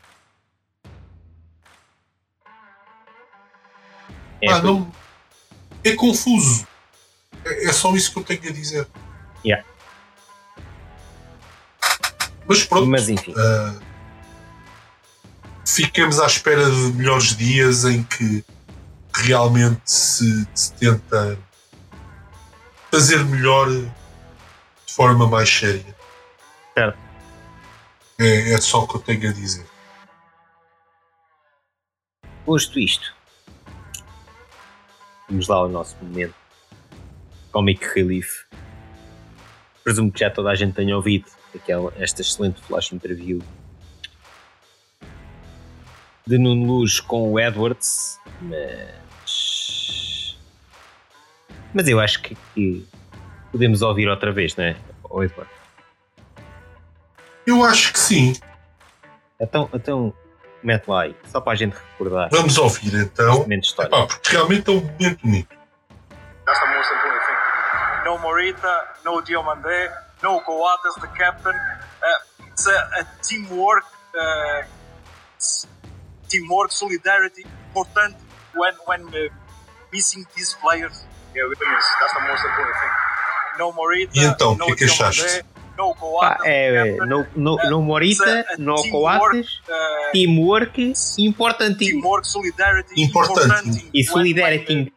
É, ah, não, é confuso. É, é, só isso que eu tenho a dizer. Yeah. Mas pronto. Mas enfim. Uh, fiquemos à espera de melhores dias em que realmente se, se tenta fazer melhor de forma mais séria. Certo. É, é só o que eu tenho a dizer. Posto isto, vamos lá ao nosso momento Comic Relief. Presumo que já toda a gente tenha ouvido aquela, esta excelente flash interview de Nuno Luz com o Edwards, mas. Mas eu acho que, que podemos ouvir outra vez, não é? O Edward. Eu acho que sim. Então, então mete lá aí, só para a gente recordar. Vamos ouvir então. Epá, porque realmente é um momento bonito. That's the most important thing. No Morita, no Diomandé, no Coates, the captain. Uh, it's a, a teamwork. Uh, teamwork, solidarity, important when when uh, missing these players. Yeah, that's the most important thing. No Morita, e então, no que, que achaste? No Coates, é, no, no, no Morita, no Coates, uh, teamwork, importante. Teamwork, solidarity, importante. E solidarity.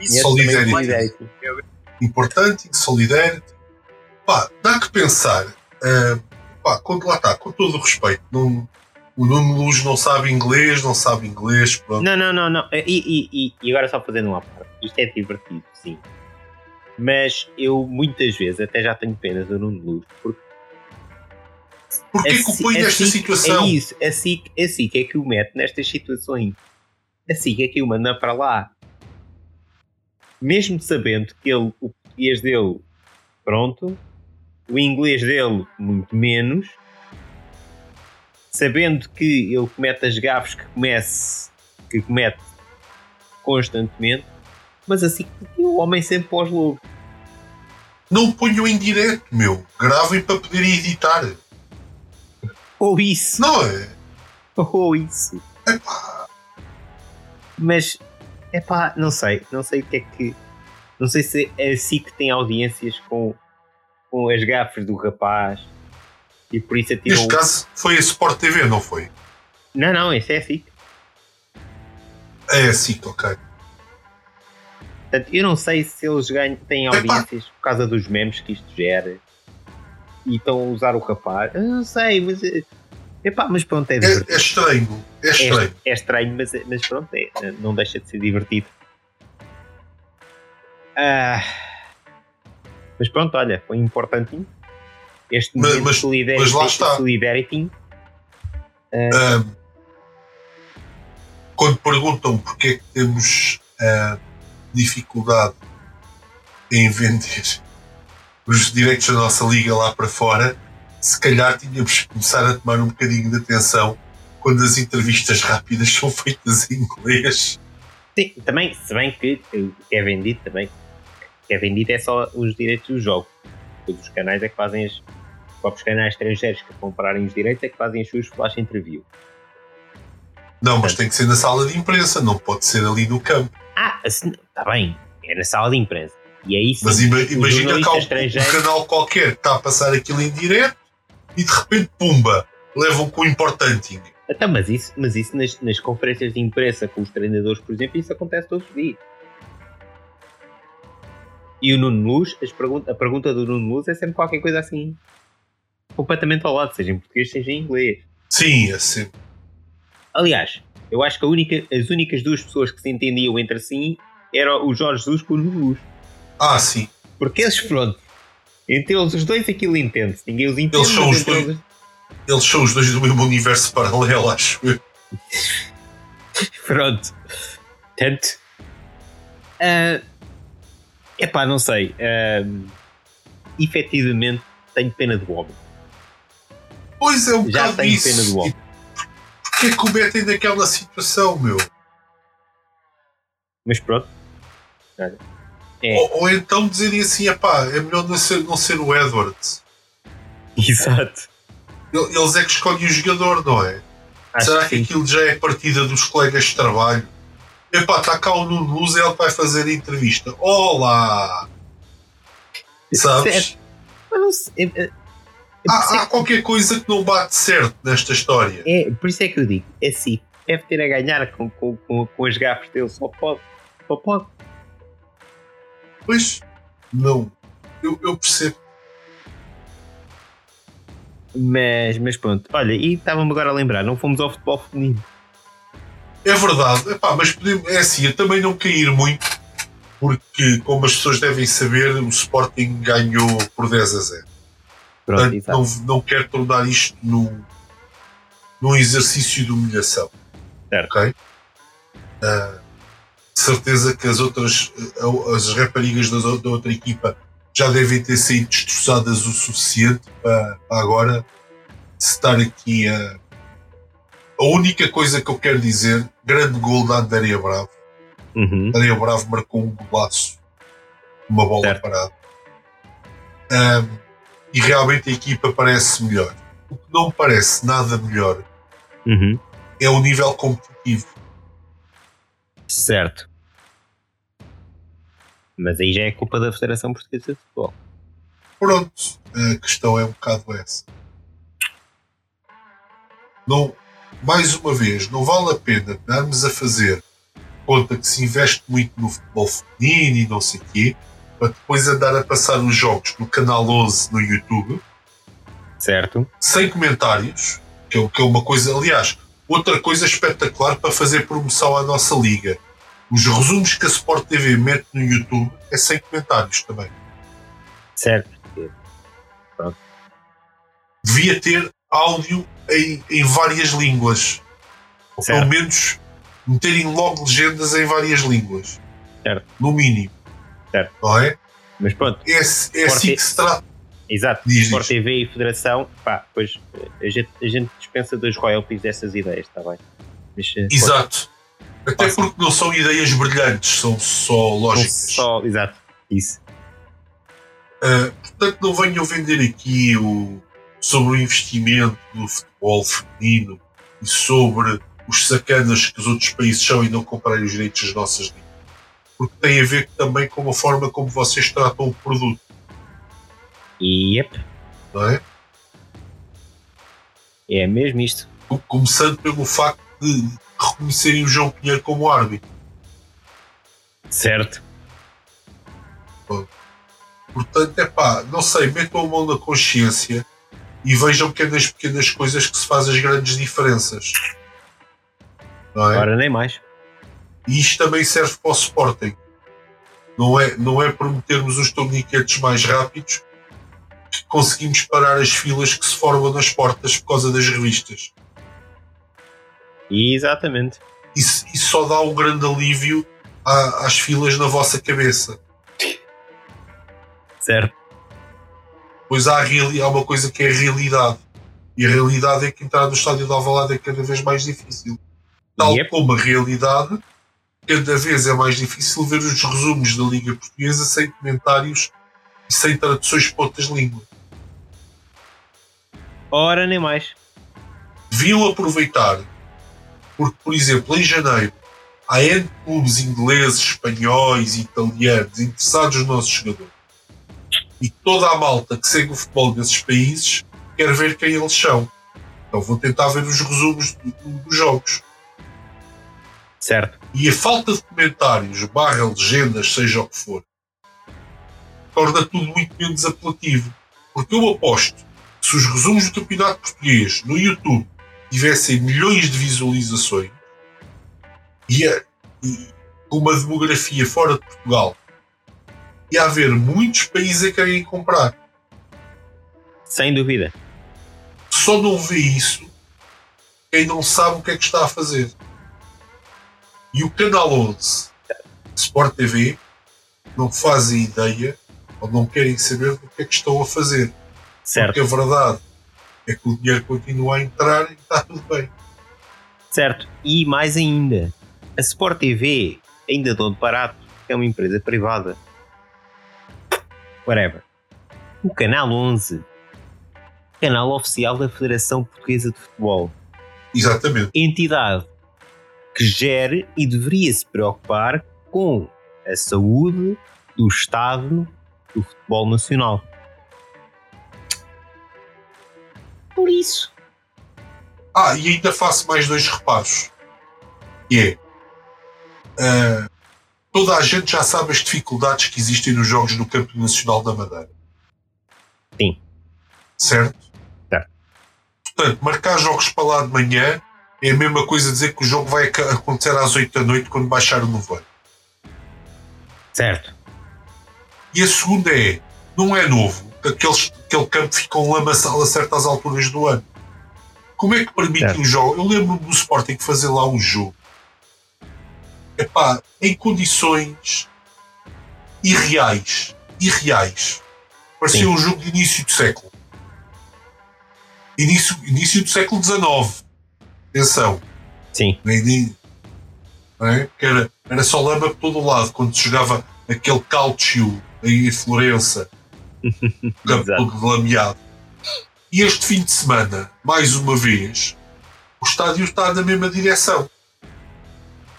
Solidarity. solidarity. Importante, solidarity. Pá, dá que pensar. Uh, pá, lá está, com todo o respeito, não, o Nuno Luz não sabe inglês, não sabe inglês. Pronto. Não, não, não, não. E, e, e agora só fazendo uma parte. Isto é divertido, sim. Mas eu muitas vezes até já tenho pena do Nuno Luz porque. Porquê que o põe nesta situação? É isso, assim, assim que é que o mete nestas situações. Assim que é que o manda para lá. Mesmo sabendo que ele, o português dele, pronto, o inglês dele, muito menos, sabendo que ele comete as gafes que comece, que comete constantemente, mas assim o homem sempre pós logo. Não ponham em direto, meu. Gravem para poderem editar. Ou isso. Não é? Ou isso. Epá. Mas, é pá, não sei. Não sei o que é que. Não sei se é assim que tem audiências com, com as gafes do rapaz e por isso. Neste caso foi a Sport TV, não foi? Não, não, esse é a SIC. É a SIC, ok. Portanto, eu não sei se eles ganham, têm audiências por causa dos memes que isto gera e estão a usar o rapaz. Eu não sei, mas. Eh, epá, mas pronto, é, é, é estranho. É estranho. É, é estranho, mas, mas pronto, é, não deixa de ser divertido. Ah, mas pronto, olha, foi importante este mas, mas, solidarity, mas lá está. solidarity uh, quando perguntam porque é que temos uh, dificuldade em vender os direitos da nossa liga lá para fora, se calhar tínhamos que começar a tomar um bocadinho de atenção quando as entrevistas rápidas são feitas em inglês. Sim, também, se bem que o que é vendido também, o que é vendido é só os direitos do jogo. Todos os canais é que fazem as, próprios canais estrangeiros que comprarem os direitos é que fazem as suas flash interview. Não, mas tem que ser na sala de imprensa, não pode ser ali no campo. Ah, assim, está bem, é na sala de imprensa. E aí sim, mas imagina que um canal qualquer está a passar aquilo em direto e de repente, pumba, levam com o importante. Então, mas isso, mas isso nas, nas conferências de imprensa com os treinadores, por exemplo, isso acontece todos os dias. E o Nuno Luz, a pergunta do Nuno Luz é sempre qualquer coisa assim completamente ao lado, seja em português, seja em inglês. Sim, assim. Aliás, eu acho que única, as únicas duas pessoas que se entendiam entre si eram o Jorge Jesus com o Luz. Ah, sim. Porque eles, pronto, entre eles os dois aquilo entende-se. Ninguém os entende. Eles são os dois. Eles... eles são os dois do mesmo universo paralelo, acho eu. pronto. Tanto. Uh, epá, não sei. Uh, efetivamente, tenho pena do homem. Pois é, um Já bocado isso. pena do homem. Porquê que o metem naquela situação, meu? Mas pronto. É. Ou, ou, então dizerem assim: pá, é melhor não ser, não ser o Edwards. Exato. Eles é que escolhem o jogador, não é? Acho Será que, que aquilo já é partida dos colegas de trabalho? Epá, está cá o Nuno Luz e ele vai fazer a entrevista. Olá! Sabes? É, é, há, há qualquer coisa que não bate certo nesta história. É, por isso é que eu digo, é assim, deve ter a ganhar com, com, com, com as gafas dele, só pode. Só pode. Pois, não. Eu, eu percebo. Mas, mas pronto, olha, e estava-me agora a lembrar, não fomos ao futebol feminino. É verdade, Epá, mas podemos, é assim, eu também não cair muito, porque, como as pessoas devem saber, o Sporting ganhou por 10 a 0. Pronto, Portanto, não, não quero tornar isto num, num exercício de humilhação. Certo. Ok? Uh, certeza que as outras, as raparigas da, da outra equipa já devem ter sido destroçadas o suficiente para, para agora estar aqui a. A única coisa que eu quero dizer, grande gol da Andréia Bravo. Uhum. Andréia Bravo marcou um golaço, uma bola certo. parada. Um, e realmente a equipa parece melhor. O que não parece nada melhor uhum. é o nível competitivo. Certo. Mas aí já é culpa da Federação Portuguesa de Futebol. Pronto, a questão é um bocado essa. Não, mais uma vez, não vale a pena darmos a fazer conta que se investe muito no futebol feminino e não sei o quê, para depois andar a passar os jogos no canal 11 no YouTube. Certo. Sem comentários, que é, que é uma coisa, aliás, outra coisa espetacular para fazer promoção à nossa liga os resumos que a Sport TV mete no YouTube é sem comentários também. Certo. Pronto. Devia ter áudio em, em várias línguas. Ou pelo menos meterem logo legendas em várias línguas. Certo. No mínimo. Certo. Não é? Mas pronto. É, é assim que se trata. Exato. Diz, Sport diz. TV e Federação, pá, pois a gente, a gente dispensa dos royalties dessas ideias, está bem? Mas, eh, Exato. Até porque não são ideias brilhantes, são só lógicas. Só, exato, isso. Uh, portanto, não venham vender aqui o, sobre o investimento no futebol feminino e sobre os sacanas que os outros países são e não comprarem os direitos das nossas ligas. Porque tem a ver também com a forma como vocês tratam o produto. Yep. Não é? É mesmo isto. Começando pelo facto de reconhecerem o João Pinheiro como árbitro. Certo. Portanto, é pá, não sei, metam a mão na consciência e vejam que é nas pequenas coisas que se fazem as grandes diferenças. Não é? Agora nem mais. E isto também serve para o Sporting. Não é, não é prometermos os torniquetes mais rápidos que conseguimos parar as filas que se formam nas portas por causa das revistas. Exatamente. Isso, isso só dá um grande alívio à, às filas na vossa cabeça. Certo. Pois há, há uma coisa que é a realidade. E a realidade é que entrar no estádio de Alvalade é cada vez mais difícil. Tal yep. como a realidade, cada vez é mais difícil ver os resumos da Liga Portuguesa sem comentários e sem traduções para outras línguas. Ora, nem mais. Deviam aproveitar porque, por exemplo, em janeiro, há N clubes ingleses, espanhóis e italianos interessados nos nossos jogadores. E toda a malta que segue o futebol desses países quer ver quem eles são. Então vou tentar ver os resumos dos jogos. Certo. E a falta de comentários, barra legendas, seja o que for, torna tudo muito menos apelativo. Porque eu aposto que se os resumos do campeonato português no YouTube tivessem milhões de visualizações e, e com uma demografia fora de Portugal, ia haver muitos países a querem comprar. Sem dúvida. Só não vê isso quem não sabe o que é que está a fazer. E o canal 11, Sport TV, não fazem ideia ou não querem saber do que é que estão a fazer. Certo. Porque a verdade é que o dinheiro continua a entrar e está tudo bem. Certo. E mais ainda, a Sport TV ainda dono barato, é uma empresa privada. Whatever. O Canal 11, canal oficial da Federação Portuguesa de Futebol. Exatamente. Entidade que gere e deveria se preocupar com a saúde do Estado do futebol nacional. Por isso. Ah, e ainda faço mais dois reparos. Que é. Uh, toda a gente já sabe as dificuldades que existem nos jogos do Campo Nacional da Madeira. Sim. Certo? Certo. Portanto, marcar jogos para lá de manhã é a mesma coisa dizer que o jogo vai acontecer às 8 da noite quando baixar o nevoeiro. Certo. E a segunda é, não é novo, aqueles, aquele campo fica um lamaçal a certas alturas do ano. Como é que permite um jogo? Eu lembro do Sporting fazer lá um jogo. Epá, em condições irreais. Irreais. Parecia Sim. um jogo de início do século. Início, início do século XIX. Atenção. Sim. Não é? Que era, era só lama por todo o lado. Quando se jogava aquele calcio em Florença, campo todo lameado. E este fim de semana, mais uma vez, o estádio está na mesma direção.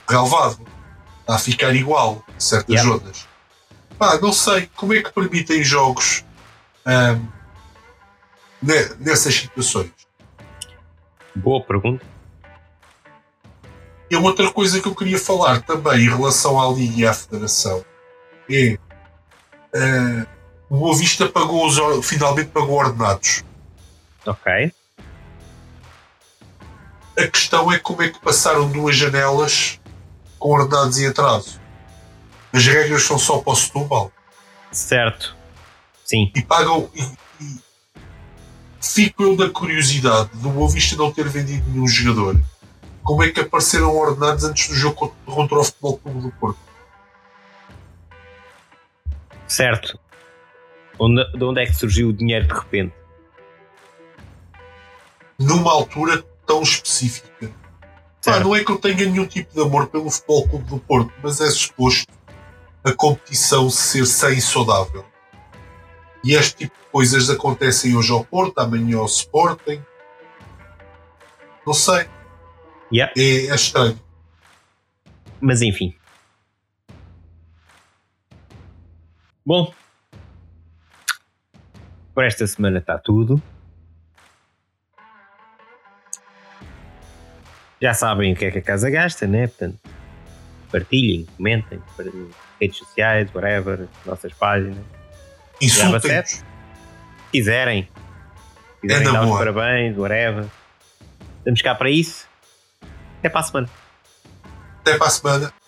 Relevado. Está a ficar igual, certas yeah. zonas. Pá, não sei como é que permitem jogos nessas situações. Boa pergunta. E outra coisa que eu queria falar também em relação à Liga e à Federação é uh, o Boa Vista pagou os, finalmente pagou ordenados. Ok. A questão é como é que passaram duas janelas com ordenados em atraso. As regras são só para o Setúbal. Certo. Sim. E pagam. E, e fico eu da curiosidade do Boa Vista não ter vendido nenhum jogador. Como é que apareceram ordenados antes do jogo contra o Futebol Clube do Porto? Certo. Onde, de onde é que surgiu o dinheiro de repente? Numa altura tão específica. Não é que eu tenha nenhum tipo de amor pelo Futebol Clube do Porto, mas é suposto a competição ser sem saudável. E este tipo de coisas acontecem hoje ao Porto, amanhã ao Sporting. Não sei. Yeah. É, é estranho. Mas enfim. Bom, por esta semana está tudo. Já sabem o que é que a casa gasta, né? Portanto, partilhem, comentem, redes sociais, whatever, nossas páginas. Insultem. Quiserem. Quiserem é dar os parabéns, whatever. Estamos cá para isso. Até para a. Até para a.